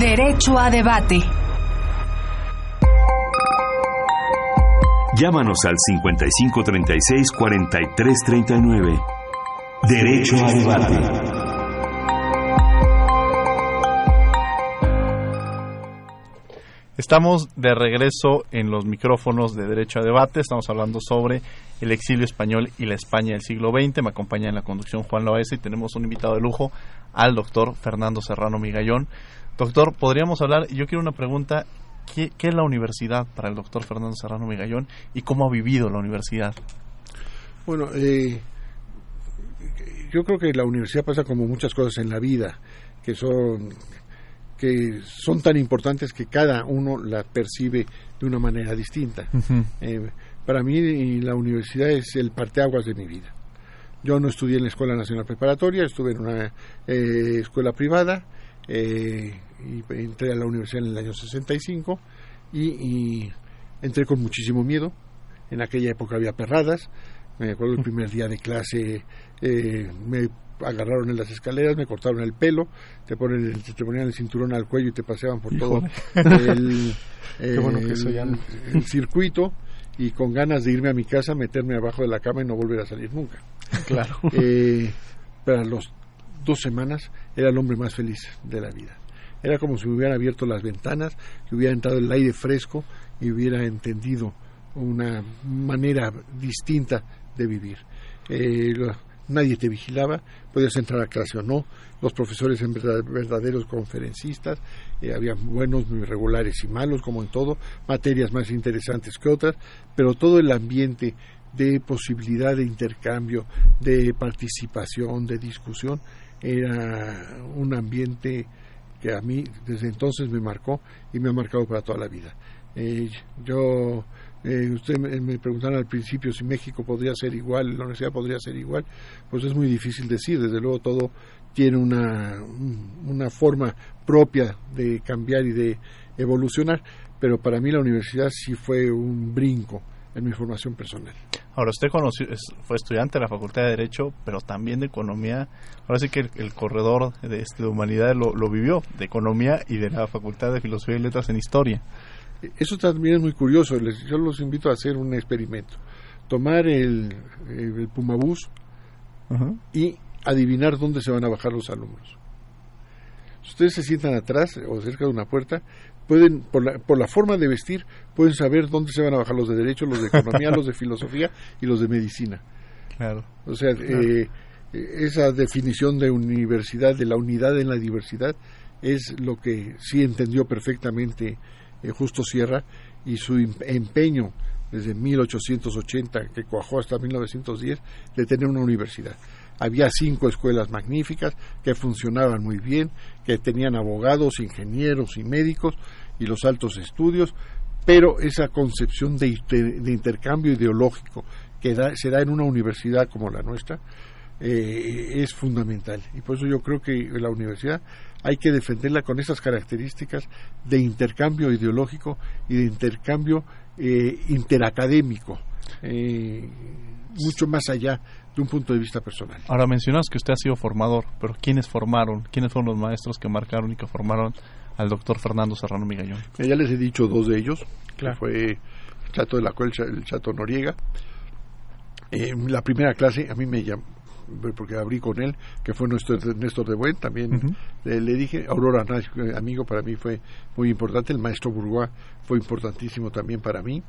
Derecho a debate. Llámanos al 5536-4339. Derecho a debate. Estamos de regreso en los micrófonos de Derecho a Debate. Estamos hablando sobre el exilio español y la España del siglo XX. Me acompaña en la conducción Juan Loaesa y tenemos un invitado de lujo al doctor Fernando Serrano Migallón. Doctor, podríamos hablar, yo quiero una pregunta, ¿qué, qué es la universidad para el doctor Fernando Serrano Migallón y cómo ha vivido la universidad? Bueno, eh, yo creo que la universidad pasa como muchas cosas en la vida, que son que son tan importantes que cada uno la percibe de una manera distinta. eh, para mí la universidad es el parteaguas de mi vida. Yo no estudié en la Escuela Nacional Preparatoria, estuve en una eh, escuela privada eh, y entré a la universidad en el año 65 y, y entré con muchísimo miedo. En aquella época había perradas, me acuerdo el primer día de clase eh, me agarraron en las escaleras, me cortaron el pelo, te ponen el, te ponían el cinturón al cuello y te paseaban por todo el, bueno que eso ya no. el circuito y con ganas de irme a mi casa, meterme abajo de la cama y no volver a salir nunca. Claro. Eh, para los dos semanas era el hombre más feliz de la vida. Era como si hubieran abierto las ventanas, que hubiera entrado el aire fresco y hubiera entendido una manera distinta de vivir. Eh, nadie te vigilaba, podías entrar a clase o no, los profesores eran verdaderos conferencistas, eh, había buenos, regulares y malos, como en todo, materias más interesantes que otras, pero todo el ambiente de posibilidad de intercambio, de participación, de discusión, era un ambiente que a mí desde entonces me marcó y me ha marcado para toda la vida. Eh, yo eh, usted me, me, preguntaron al principio si México podría ser igual, la universidad podría ser igual, pues es muy difícil decir, desde luego todo tiene una, una forma propia de cambiar y de evolucionar, pero para mí la universidad sí fue un brinco en mi formación personal. Ahora, usted conoció, fue estudiante de la Facultad de Derecho, pero también de Economía. Ahora sí que el, el corredor de, este, de Humanidades lo, lo vivió, de Economía y de la Facultad de Filosofía y Letras en Historia. Eso también es muy curioso. Les, yo los invito a hacer un experimento. Tomar el, el Pumabús uh -huh. y adivinar dónde se van a bajar los alumnos. Si ustedes se sientan atrás o cerca de una puerta, pueden, por la, por la forma de vestir, pueden saber dónde se van a bajar los de Derecho, los de Economía, los de Filosofía y los de Medicina. Claro. O sea, claro. Eh, esa definición de universidad, de la unidad en la diversidad, es lo que sí entendió perfectamente eh, Justo Sierra y su empeño desde 1880, que cuajó hasta 1910, de tener una universidad. Había cinco escuelas magníficas que funcionaban muy bien, que tenían abogados, ingenieros y médicos y los altos estudios, pero esa concepción de, intercambio ideológico que da, se da en una universidad como la nuestra eh, es fundamental. Y por eso yo creo que la universidad hay que defenderla con esas características de intercambio ideológico y de intercambio eh, interacadémico, eh, mucho más allá de un punto de vista personal. Ahora mencionas que usted ha sido formador, pero ¿quiénes formaron? ¿Quiénes fueron los maestros que marcaron y que formaron al doctor Fernando Serrano Migallón? Ya les he dicho dos de ellos, claro. que fue el Chato de la Cuel, el Chato Noriega. Eh, la primera clase a mí me llamó, porque abrí con él, que fue nuestro Néstor de Buen, también uh -huh. le, le, dije, Aurora amigo para mí fue muy importante, el maestro Bourgois fue importantísimo también para mí,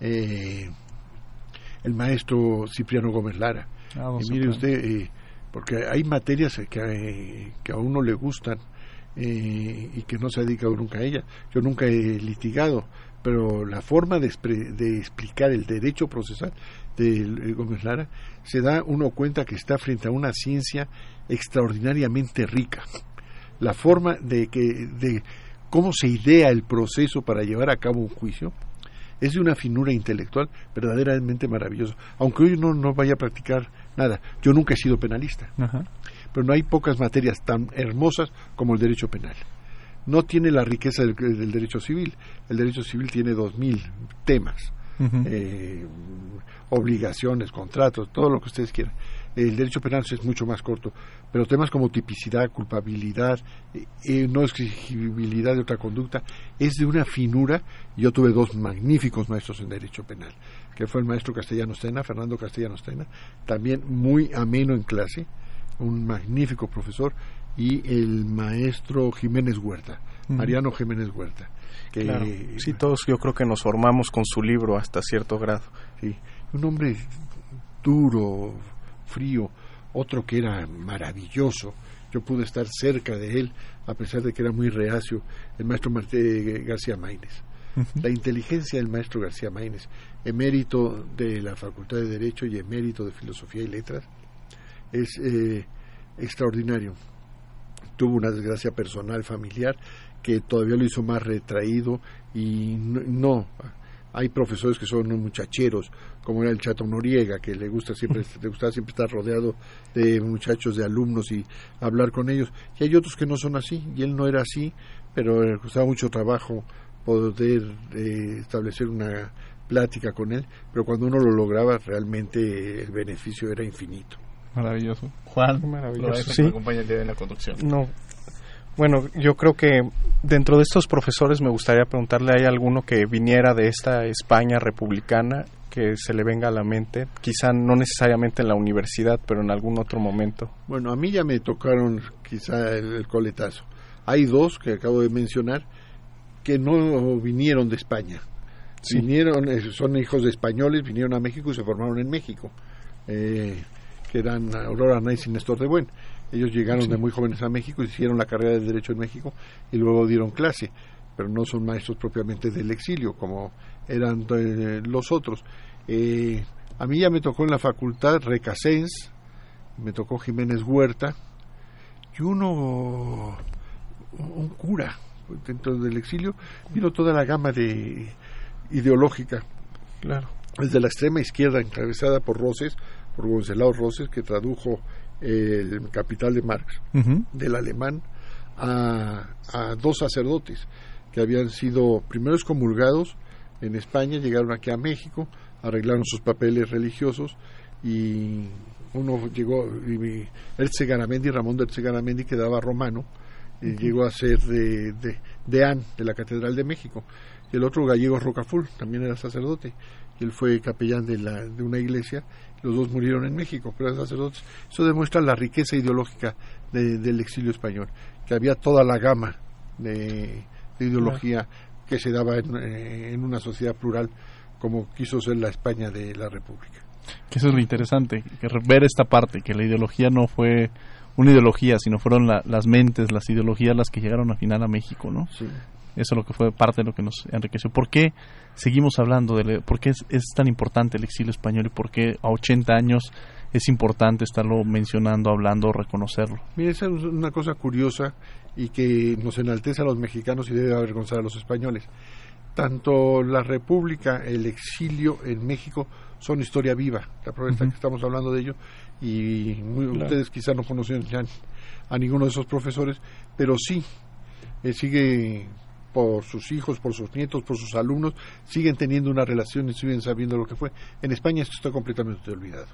eh, el maestro Cipriano Gómez Lara. Ah, y mire usted, eh, porque hay materias que, que, a uno le gustan eh, y que no se ha dedicado nunca a ella. Yo nunca he litigado, pero la forma de, de explicar el derecho procesal de Gómez Lara, se da uno cuenta que está frente a una ciencia extraordinariamente rica. La forma de que de cómo se idea el proceso para llevar a cabo un juicio es de una finura intelectual verdaderamente maravillosa. Aunque hoy no, no vaya a practicar nada, yo nunca he sido penalista, Ajá. pero no hay pocas materias tan hermosas como el derecho penal. No tiene la riqueza del, del derecho civil. El derecho civil tiene dos mil temas. Uh -huh. eh, obligaciones, contratos, todo lo que ustedes quieran. El derecho penal es mucho más corto, pero temas como tipicidad, culpabilidad, eh, no exigibilidad de otra conducta, es de una finura. Yo tuve dos magníficos maestros en derecho penal, que fue el maestro Castellano Stena, Fernando Castellano Stena, también muy ameno en clase, un magnífico profesor, y el maestro Jiménez Huerta, uh -huh. Mariano Jiménez Huerta. Que, claro. Sí, todos yo creo que nos formamos con su libro hasta cierto grado. Sí. un hombre duro, frío, otro que era maravilloso. Yo pude estar cerca de él, a pesar de que era muy reacio, el maestro Martí García Maínez. La inteligencia del maestro García Maínez, emérito de la Facultad de Derecho y emérito de Filosofía y Letras, es eh, extraordinario. Tuvo una desgracia personal, familiar, que todavía lo hizo más retraído y no, hay profesores que son muchacheros, como era el Chato Noriega, que le gusta siempre, le gustaba siempre estar rodeado de muchachos, de alumnos y hablar con ellos. Y hay otros que no son así, y él no era así, pero le costaba mucho trabajo poder eh, establecer una plática con él, pero cuando uno lo lograba realmente el beneficio era infinito. Maravilloso. Juan, maravilloso. Sí. en la conducción. No, bueno, yo creo que dentro de estos profesores me gustaría preguntarle, ¿hay alguno que viniera de esta España republicana que se le venga a la mente? Quizá no necesariamente en la universidad, pero en algún otro momento. Bueno, a mí ya me tocaron quizá el, coletazo. Hay dos que acabo de mencionar que no vinieron de España. Vinieron, eh, son hijos de españoles, vinieron a México y se formaron en México, eh, que eran Aurora Nice y Néstor de Buen. Ellos llegaron de muy jóvenes a México, hicieron la carrera de Derecho en México y luego dieron clase, pero no son maestros propiamente del exilio como eran eh, los otros. Eh, a mí ya me tocó en la facultad Recasens, me tocó Jiménez Huerta y uno, un cura dentro del exilio, vino toda la gama de ideológica. Claro. Desde la extrema izquierda, encabezada por Roses, por Gonzalo Roses, que tradujo el Capital de Marx, del alemán, a, dos sacerdotes que habían sido primero excomulgados en España, llegaron aquí a México, arreglaron sus papeles religiosos y uno llegó, y Erce Garamendi, Ramón de Erce Garamendi, que daba romano, y llegó a ser de, de, de de la Catedral de México. Y el otro gallego Rocaful, también era sacerdote, él fue capellán de, la, de una iglesia los dos murieron en México, pero sacerdotes. Eso demuestra la riqueza ideológica del exilio español, que había toda la gama de, ideología que se daba eh, en, una sociedad plural como quiso ser la España de la República. Que eso es lo interesante, que ver esta parte, que la ideología no fue una ideología, sino fueron las mentes, las ideologías las que llegaron al final a México, ¿no? Sí. Eso es lo que fue parte de lo que nos enriqueció. ¿Por qué seguimos hablando de por qué es, tan importante el exilio español y por qué a 80 años es importante estarlo mencionando, hablando, reconocerlo? Mira, esa es una cosa curiosa y que nos enaltece a los mexicanos y debe avergonzar a los españoles. Tanto la República, el exilio en México son historia viva. La prueba está que estamos hablando de ello y ustedes quizás no conocen a ninguno de esos profesores, pero sí eh, sigue por sus hijos, por sus nietos, por sus alumnos, siguen teniendo una relación y siguen sabiendo lo que fue. En España esto está completamente olvidado.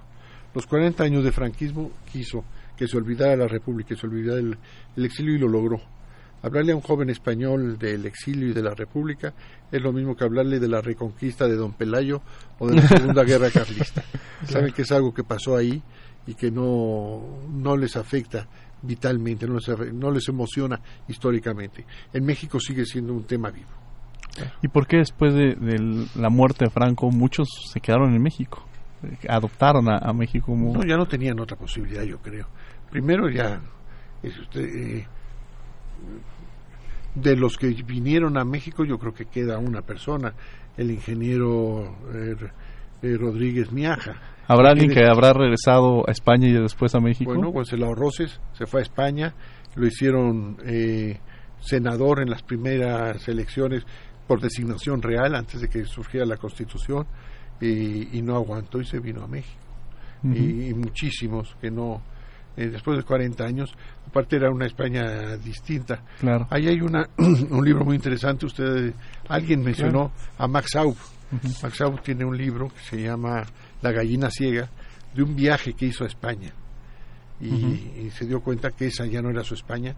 Los 40 años de franquismo quiso que se olvidara la República, que se olvidara el, exilio y lo logró. Hablarle a un joven español del exilio y de la República es lo mismo que hablarle de la reconquista de Don Pelayo o de la Segunda Guerra Carlista. Saben que es algo que pasó ahí y que no, no les afecta vitalmente, no les, no les emociona históricamente. En México sigue siendo un tema vivo. ¿Y por qué después de, la muerte de Franco muchos se quedaron en México? Adoptaron a, México como... No, ya no tenían otra posibilidad, yo creo. Primero ya... Eh, de los que vinieron a México, yo creo que queda una persona, el ingeniero eh, eh, Rodríguez Miaja ¿Habrá alguien que habrá regresado a España y después a México? Bueno, pues el Roses se fue a España, lo hicieron eh, senador en las primeras elecciones por designación real antes de que surgiera la Constitución y, no aguantó y se vino a México. y, muchísimos que no, eh, después de 40 años, aparte era una España distinta. Claro. Ahí hay una, un libro muy interesante, usted, alguien mencionó a Max Aub. Max Aub tiene un libro que se llama la gallina ciega, de un viaje que hizo a España. Y, se dio cuenta que esa ya no era su España,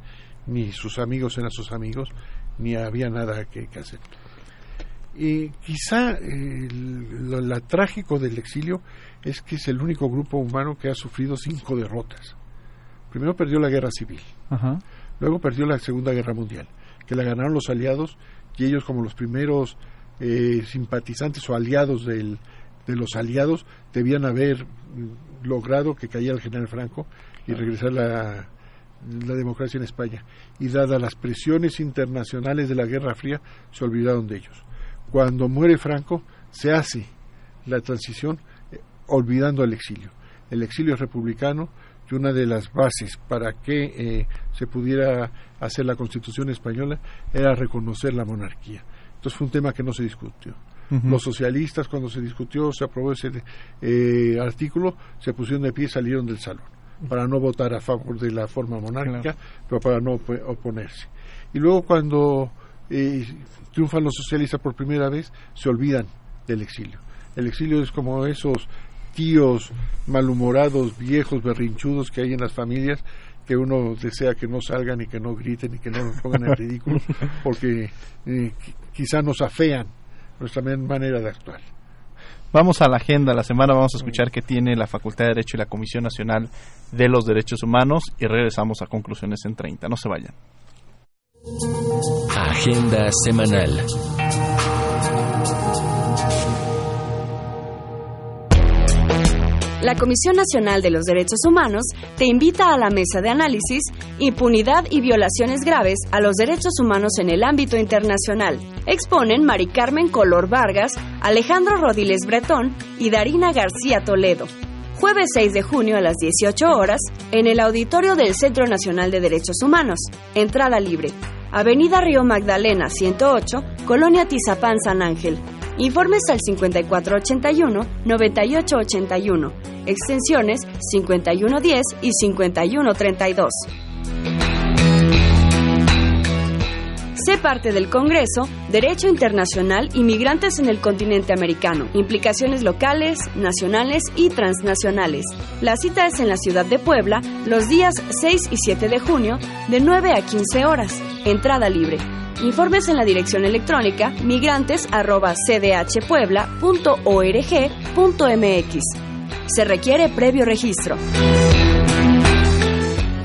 ni sus amigos eran sus amigos, ni había nada que, hacer. Y quizá lo, trágico del exilio es que es el único grupo humano que ha sufrido cinco derrotas. Primero perdió la guerra civil, luego perdió la Segunda Guerra Mundial, que la ganaron los aliados y ellos como los primeros eh, simpatizantes o aliados del, de los aliados debían haber logrado que cayera el general Franco y regresar la, la democracia en España. Y dadas las presiones internacionales de la Guerra Fría, se olvidaron de ellos. Cuando muere Franco, se hace la transición eh, olvidando el exilio. El exilio es republicano y una de las bases para que eh, se pudiera hacer la constitución española era reconocer la monarquía. Entonces fue un tema que no se discutió. Los socialistas, cuando se discutió, se aprobó ese eh, artículo, se pusieron de pie y salieron del salón para no votar a favor de la forma monárquica, pero para no oponerse. Y luego cuando eh, triunfan los socialistas por primera vez, se olvidan del exilio. El exilio es como esos tíos malhumorados, viejos, berrinchudos que hay en las familias que uno desea que no salgan y que no griten y que no nos pongan en ridículo porque eh, quizá nos afean nuestra manera de actuar. Vamos a la agenda. La semana vamos a escuchar qué tiene la Facultad de Derecho y la Comisión Nacional de los Derechos Humanos y regresamos a conclusiones en 30. No se vayan. Agenda semanal. La Comisión Nacional de los Derechos Humanos te invita a la mesa de análisis Impunidad y violaciones graves a los derechos humanos en el ámbito internacional. Exponen Mari Carmen Color Vargas, Alejandro Rodiles Bretón y Darina García Toledo. Jueves 6 de junio a las 18 horas en el auditorio del Centro Nacional de Derechos Humanos. Entrada libre. Avenida Río Magdalena 108, Colonia Tizapán San Ángel. Informes al 5481-9881, extensiones 5110 y 5132. Sé parte del Congreso, Derecho Internacional y Migrantes en el continente americano, implicaciones locales, nacionales y transnacionales. La cita es en la ciudad de Puebla los días 6 y 7 de junio de 9 a 15 horas. Entrada libre. Informes en la dirección electrónica migrantes.cdhpuebla.org.mx. Se requiere previo registro.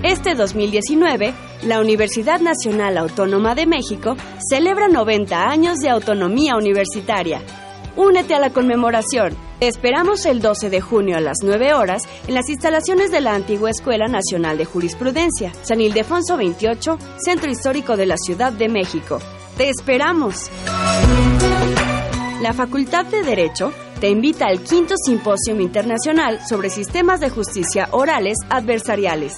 Este 2019, la Universidad Nacional Autónoma de México celebra 90 años de autonomía universitaria. Únete a la conmemoración. Te esperamos el 12 de junio a las 9 horas en las instalaciones de la antigua Escuela Nacional de Jurisprudencia, San Ildefonso 28, Centro Histórico de la Ciudad de México. ¡Te esperamos! La Facultad de Derecho te invita al quinto Simposio Internacional sobre Sistemas de Justicia Orales Adversariales.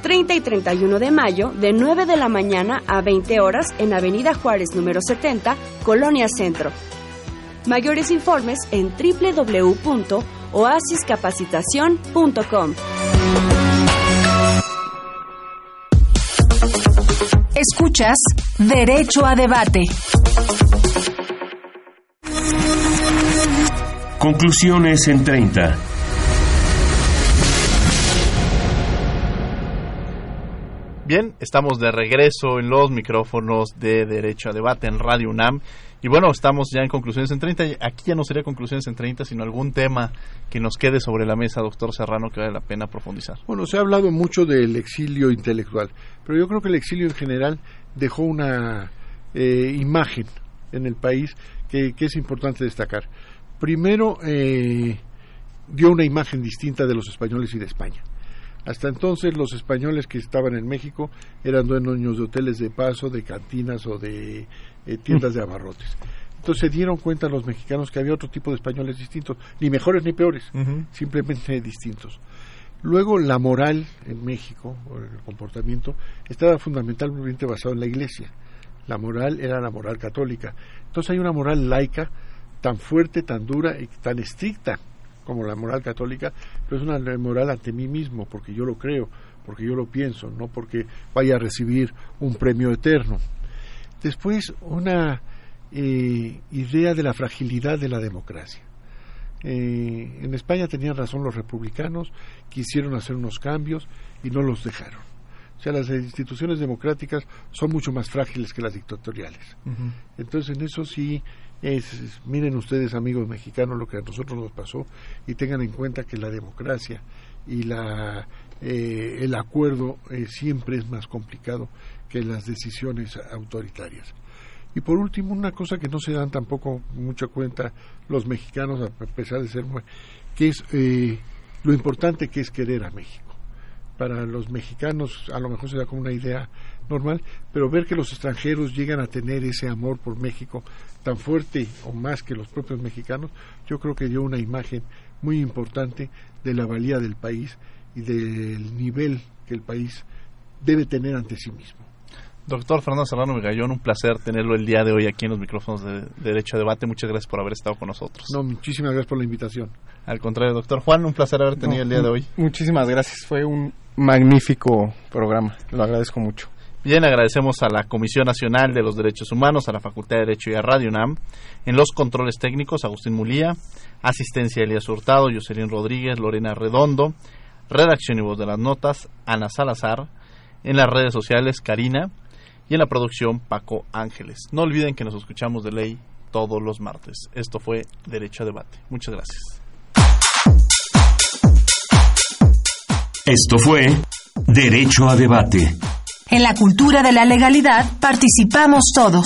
30 y 31 de mayo, de 9 de la mañana a 20 horas en Avenida Juárez número 70, Colonia Centro. Mayores informes en www.oasiscapacitación.com. Escuchas Derecho a Debate. Conclusiones en 30. Bien, estamos de regreso en los micrófonos de Derecho a Debate en Radio UNAM. Y bueno, estamos ya en conclusiones en 30. Aquí ya no sería conclusiones en 30, sino algún tema que nos quede sobre la mesa, doctor Serrano, que vale la pena profundizar. Bueno, se ha hablado mucho del exilio intelectual, pero yo creo que el exilio en general dejó una eh, imagen en el país que, es importante destacar. Primero, eh, dio una imagen distinta de los españoles y de España. Hasta entonces los españoles que estaban en México eran dueños de hoteles de paso, de cantinas o de eh, tiendas de abarrotes. Entonces se dieron cuenta los mexicanos que había otro tipo de españoles distintos, ni mejores ni peores, simplemente distintos. Luego la moral en México, o el comportamiento, estaba fundamentalmente basado en la iglesia. La moral era la moral católica. Entonces hay una moral laica tan fuerte, tan dura y tan estricta como la moral católica, pero es una moral ante mí mismo, porque yo lo creo, porque yo lo pienso, no porque vaya a recibir un premio eterno. Después, una eh, idea de la fragilidad de la democracia. Eh, en España tenían razón los republicanos, quisieron hacer unos cambios y no los dejaron. O sea, las instituciones democráticas son mucho más frágiles que las dictatoriales. Entonces, en eso sí es, miren ustedes, amigos mexicanos, lo que a nosotros nos pasó y tengan en cuenta que la democracia y la, eh, el acuerdo eh, siempre es más complicado que las decisiones autoritarias. Y por último, una cosa que no se dan tampoco mucha cuenta los mexicanos, a pesar de ser muy, que es eh, lo importante que es querer a México. Para los mexicanos a lo mejor se da como una idea normal, pero ver que los extranjeros llegan a tener ese amor por México tan fuerte o más que los propios mexicanos, yo creo que dio una imagen muy importante de la valía del país y del nivel que el país debe tener ante sí mismo. Doctor Fernando Serrano Migallón, un placer tenerlo el día de hoy aquí en los micrófonos de, Derecho a Debate. Muchas gracias por haber estado con nosotros. No, muchísimas gracias por la invitación. Al contrario, doctor Juan, un placer haber tenido el día de hoy. Muchísimas gracias, fue un magnífico programa, lo agradezco mucho. Bien, agradecemos a la Comisión Nacional de los Derechos Humanos, a la Facultad de Derecho y a Radio UNAM. En los controles técnicos, Agustín Mulía, asistencia Elías Hurtado, Jocelyn Rodríguez, Lorena Redondo, redacción y voz de las notas, Ana Salazar, en las redes sociales, Karina, y en la producción Paco Ángeles. No olviden que nos escuchamos de ley todos los martes. Esto fue Derecho a Debate. Muchas gracias. Esto fue Derecho a Debate. En la cultura de la legalidad participamos todos.